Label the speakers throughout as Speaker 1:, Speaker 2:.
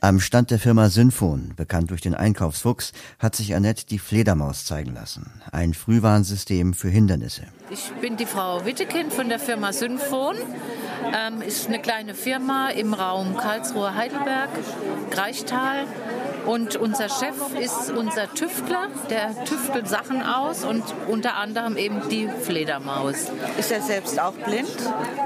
Speaker 1: Am Stand der Firma Synfon, bekannt durch den Einkaufsfuchs, hat sich Annette die Fledermaus zeigen lassen. Ein Frühwarnsystem für Hindernisse.
Speaker 2: Ich bin die Frau Wittekind von der Firma Synfon. Ähm, ist eine kleine Firma im Raum Karlsruhe-Heidelberg, Greichtal. Und unser Chef ist unser Tüftler, der tüftelt Sachen aus und unter anderem eben die Fledermaus.
Speaker 3: Ist er selbst auch blind?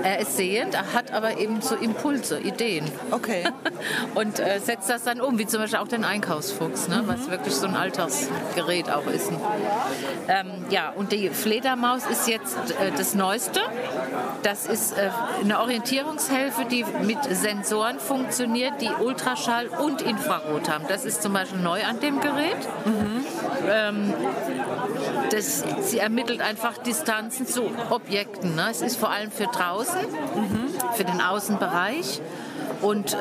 Speaker 2: Er ist sehend, er hat aber eben so Impulse, Ideen.
Speaker 3: Okay.
Speaker 2: und äh, setzt das dann um, wie zum Beispiel auch den Einkaufsfuchs, ne? was wirklich so ein Alltagsgerät auch ist. Ähm, ja, und die Fledermaus ist jetzt äh, das Neueste. Das ist äh, eine Orientierungshilfe, die mit Sensoren funktioniert, die Ultraschall und Infrarot haben. Das ist zum Beispiel neu an dem Gerät. Mhm. Ähm, das, sie ermittelt einfach Distanzen zu Objekten. Ne? Es ist vor allem für draußen, mhm. für den Außenbereich und äh,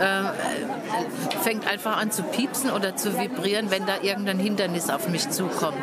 Speaker 2: fängt einfach an zu piepsen oder zu vibrieren, wenn da irgendein Hindernis auf mich zukommt,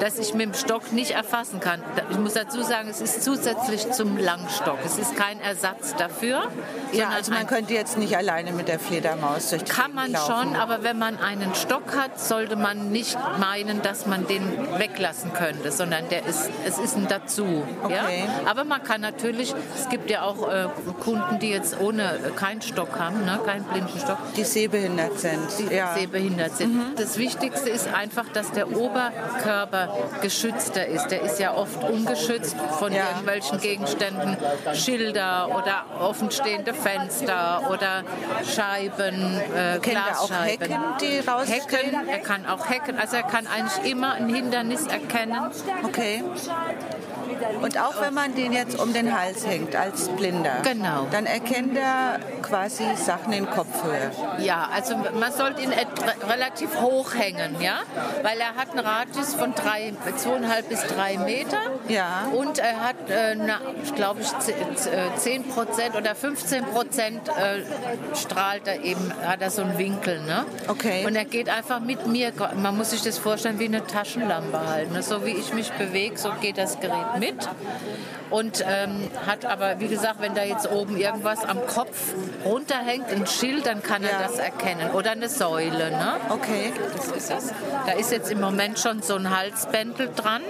Speaker 2: das ich mit dem Stock nicht erfassen kann. Ich muss dazu sagen, es ist zusätzlich zum Langstock. Es ist kein Ersatz dafür.
Speaker 3: Ja, also man könnte jetzt nicht alleine mit der Fledermaus durch die
Speaker 2: Kann man
Speaker 3: laufen.
Speaker 2: schon, aber wenn man einen Stock hat, sollte man nicht meinen, dass man den weglassen könnte, sondern der ist, es ist ein Dazu.
Speaker 3: Okay.
Speaker 2: Ja? Aber man kann natürlich, es gibt ja auch äh, Kunden, die jetzt ohne äh, keinen Stock haben, ne? keinen Blindenstock.
Speaker 3: Die sehbehindert sind.
Speaker 2: Die
Speaker 3: ja.
Speaker 2: sehbehindert sind. Mhm. Das Wichtigste ist einfach, dass der Oberkörper geschützter ist. Der ist ja oft ungeschützt von
Speaker 3: Ja.
Speaker 2: irgendwelchen Gegenständen, Schilder oder offenstehende Fenster oder Scheiben, äh,
Speaker 3: Kennt er auch
Speaker 2: Glasscheiben.
Speaker 3: Hecken, die rausstehen?
Speaker 2: Hecken, er kann auch hacken, also er kann eigentlich immer ein Hindernis erkennen.
Speaker 3: Okay. Und auch wenn man den jetzt um den Hals hängt als Blinder,
Speaker 2: Genau.
Speaker 3: dann erkennt er quasi Sachen in Kopfhöhe.
Speaker 2: Ja, also man sollte ihn relativ hoch hängen, ja, weil er hat einen Radius von drei, zweieinhalb bis drei Meter.
Speaker 3: Ja.
Speaker 2: Und er hat, äh, glaube, ich, ze- z- äh, 10 Prozent oder 15 Prozent äh, strahlt er eben, hat er so einen Winkel, ne?
Speaker 3: Okay.
Speaker 2: Und er geht einfach mit mir, man muss sich das vorstellen wie eine Taschenlampe halt, ne? So wie ich mich bewege, so geht das Gerät mit. Und ähm, hat aber, wie gesagt, wenn da jetzt oben irgendwas am Kopf runterhängt, ein Schild, dann kann er
Speaker 3: Ja.
Speaker 2: das erkennen. Oder eine Säule, ne?
Speaker 3: Okay.
Speaker 2: Das ist es. Da ist jetzt im Moment schon so ein Halsbändel dran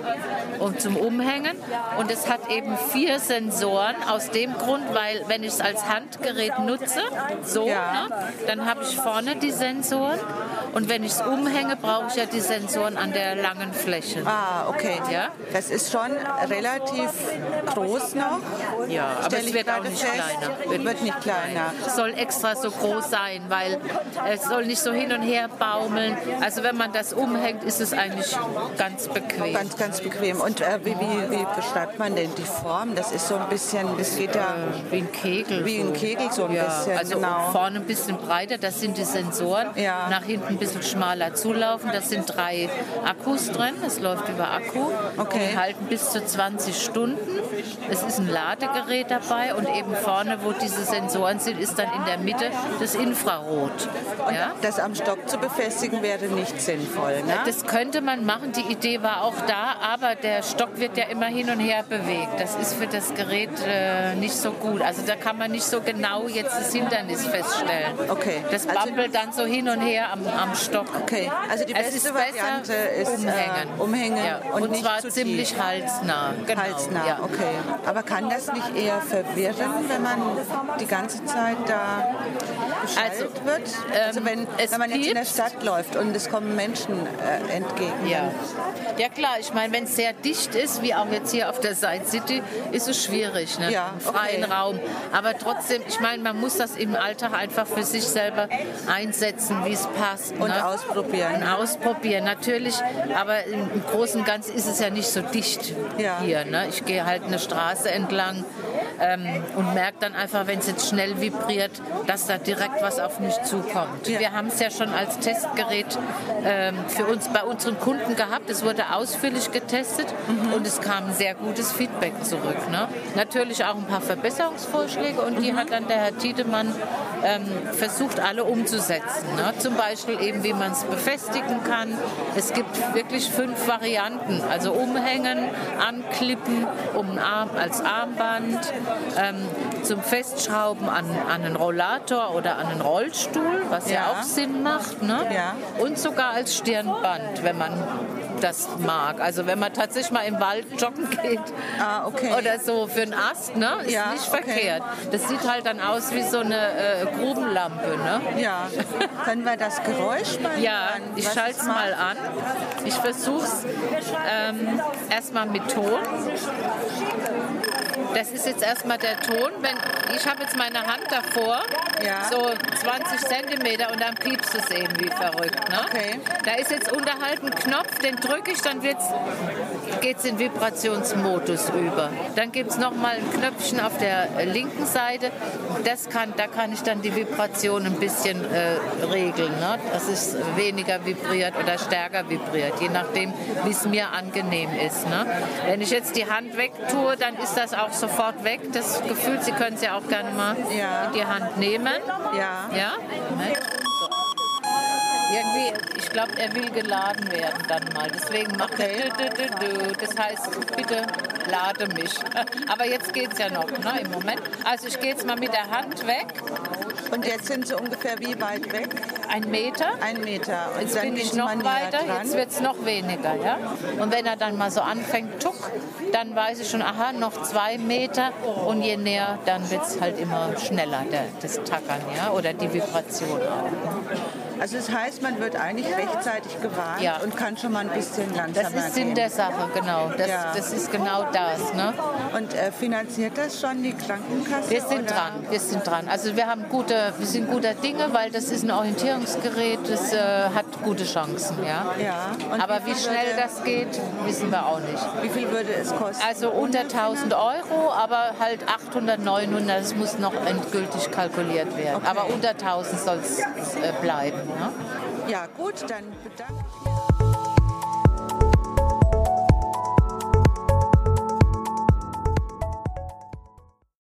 Speaker 2: und zum Umhängen. Und es hat eben vier Sensoren aus dem Grund, weil wenn ich es als Handgerät nutze, so,
Speaker 3: Ja.
Speaker 2: ne, dann habe ich vorne die Sensoren. Und wenn ich es umhänge, brauche ich ja die Sensoren an der langen Fläche.
Speaker 3: Ah, okay.
Speaker 2: Ja.
Speaker 3: Das ist schon relativ groß noch.
Speaker 2: Ja, aber es wird auch nicht
Speaker 3: fest.
Speaker 2: kleiner.
Speaker 3: Wird nicht kleiner.
Speaker 2: Es soll extra so groß sein, weil es soll nicht so hin und her baumeln. Also wenn man das umhängt, ist es eigentlich ganz bequem.
Speaker 3: Ganz, ganz bequem. Und äh, wie, wie, wie beschreibt man denn die Form? Das ist so ein bisschen, das geht ja
Speaker 2: Wie ein Kegel.
Speaker 3: wie ein
Speaker 2: so.
Speaker 3: Kegel so ein
Speaker 2: Ja,
Speaker 3: bisschen.
Speaker 2: also
Speaker 3: genau.
Speaker 2: vorne ein bisschen breiter, das sind die Sensoren.
Speaker 3: Ja.
Speaker 2: Nach hinten ein bisschen schmaler zulaufen. Das sind drei Akkus drin. Es läuft über Akku.
Speaker 3: Okay.
Speaker 2: Die halten bis zu 20 Stunden. Es ist ein Ladegerät dabei und eben vorne, wo diese Sensoren sind, ist dann in der Mitte das Infrarot. Ja?
Speaker 3: Das am Stock zu befestigen wäre nicht sinnvoll. Ne?
Speaker 2: Das könnte man machen, die Idee war auch da, aber der Stock wird ja immer hin und her bewegt. Das ist für das Gerät äh, nicht so gut. Also da kann man nicht so genau jetzt das Hindernis feststellen.
Speaker 3: Okay.
Speaker 2: Das
Speaker 3: Also-
Speaker 2: bampelt dann so hin und her am, am Stock.
Speaker 3: Okay, also die
Speaker 2: Es
Speaker 3: beste Variante ist
Speaker 2: umhängen.
Speaker 3: Äh, umhängen
Speaker 2: Ja.
Speaker 3: und,
Speaker 2: Und,
Speaker 3: nicht
Speaker 2: zwar
Speaker 3: zu
Speaker 2: ziemlich
Speaker 3: tief.
Speaker 2: halsnah. Genau.
Speaker 3: Halsnah,
Speaker 2: Ja.
Speaker 3: okay. Aber kann das nicht eher verwirren, wenn man die ganze Zeit da
Speaker 2: Also,
Speaker 3: wird? Also wenn,
Speaker 2: es
Speaker 3: wenn man jetzt in der. Stadt läuft und es kommen Menschen äh, entgegen.
Speaker 2: Ja. ja klar, ich meine, wenn es sehr dicht ist, wie auch jetzt hier auf der Side City, ist es schwierig, ne?
Speaker 3: Ja,
Speaker 2: im freien
Speaker 3: okay.
Speaker 2: Raum. Aber trotzdem, ich meine, man muss das im Alltag einfach für sich selber einsetzen, wie es passt.
Speaker 3: Und
Speaker 2: ne?
Speaker 3: ausprobieren.
Speaker 2: Und ausprobieren, natürlich. Aber im, im Großen und Ganzen ist es ja nicht so dicht
Speaker 3: Ja.
Speaker 2: hier. Ne? Ich gehe halt eine Straße entlang ähm, und merke dann einfach, wenn es jetzt schnell vibriert, dass da direkt was auf mich zukommt. Wir haben es ja schon als Testgerät ähm, für uns bei unseren Kunden gehabt. Es wurde ausführlich getestet
Speaker 3: Mhm.
Speaker 2: und es kam sehr gutes Feedback zurück. Ne? Natürlich auch ein paar Verbesserungsvorschläge und die
Speaker 3: Mhm.
Speaker 2: hat dann der Herr Tiedemann ähm, versucht, alle umzusetzen. Ne? Zum Beispiel eben, wie man es befestigen kann. Es gibt wirklich fünf Varianten. Also umhängen, anklippen, um Arm, als Armband, ähm, zum Festschrauben an, an einen Rollator oder an einen Rollstuhl, was ja,
Speaker 3: Ja.
Speaker 2: auch Sinn macht. Ne?
Speaker 3: Ja.
Speaker 2: Und sogar als Stirnband, wenn man das mag. Also wenn man tatsächlich mal im Wald joggen geht
Speaker 3: Ah, okay.
Speaker 2: oder so für einen Ast, ne? ist
Speaker 3: Ja,
Speaker 2: nicht
Speaker 3: okay.
Speaker 2: verkehrt. Das sieht halt dann aus wie so eine äh, Grubenlampe. Ne?
Speaker 3: Ja. Können wir das Geräusch mal
Speaker 2: Ja,
Speaker 3: hören?
Speaker 2: ich schalte
Speaker 3: es
Speaker 2: es mal an. Ich versuche es ähm, erstmal mit Ton. Das ist jetzt erstmal der Ton. Wenn, ich habe jetzt meine Hand davor,
Speaker 3: Ja.
Speaker 2: so 20 Zentimeter und dann piepst es eben wie verrückt. Ne?
Speaker 3: Okay.
Speaker 2: Da ist jetzt unterhalb ein Knopf, den drücke ich, dann geht es in Vibrationsmodus über. Dann gibt es nochmal ein Knöpfchen auf der äh, linken Seite. Das kann, da kann ich dann die Vibration ein bisschen äh, regeln, ne? dass es weniger vibriert oder stärker vibriert, je nachdem, wie es mir angenehm ist. Ne? Wenn ich jetzt die Hand wegtue, dann ist das auch sofort weg. Das Gefühl, Sie können es ja auch gerne mal
Speaker 3: Ja.
Speaker 2: in die Hand nehmen.
Speaker 3: Ja.
Speaker 2: Ja? Irgendwie, ich glaube, er will geladen werden dann mal. Deswegen macht
Speaker 3: Okay.
Speaker 2: er. Das heißt, bitte lade mich. Aber jetzt geht es ja noch, ne, im Moment. Also ich gehe jetzt mal mit der Hand weg.
Speaker 3: Und jetzt sind sie ungefähr wie weit weg?
Speaker 2: Ein Meter.
Speaker 3: Ein Meter. Und
Speaker 2: Jetzt bin ich noch weiter, jetzt wird es noch weniger. Ja? Und wenn er dann mal so anfängt, tuck, dann weiß ich schon, aha, noch zwei Meter. Und je näher, dann wird es halt immer schneller, der, das Tackern ja? oder die Vibration auch.
Speaker 3: Also das heißt, man wird eigentlich rechtzeitig gewarnt
Speaker 2: Ja.
Speaker 3: und kann schon mal ein bisschen
Speaker 2: Das
Speaker 3: langsamer
Speaker 2: ist Sinn
Speaker 3: gehen.
Speaker 2: der Sache, genau. Das,
Speaker 3: Ja.
Speaker 2: das ist genau das. Ne?
Speaker 3: Und äh, finanziert das schon die Krankenkasse?
Speaker 2: Wir sind
Speaker 3: oder?
Speaker 2: dran, wir sind dran. Also wir haben gute, wir sind guter Dinge, weil das ist ein Orientierungsgerät, das äh, hat gute Chancen, ja.
Speaker 3: Ja. Und
Speaker 2: Aber
Speaker 3: wie
Speaker 2: wie schnell
Speaker 3: würde-
Speaker 2: das geht, wissen wir auch nicht.
Speaker 3: Wie viel würde es kosten?
Speaker 2: Also unter 1000 Euro, aber halt 800, 900, das muss noch endgültig kalkuliert werden.
Speaker 3: Okay.
Speaker 2: Aber unter 1000 soll es äh, bleiben. Ne?
Speaker 3: Ja, gut, dann bedanke ich mich.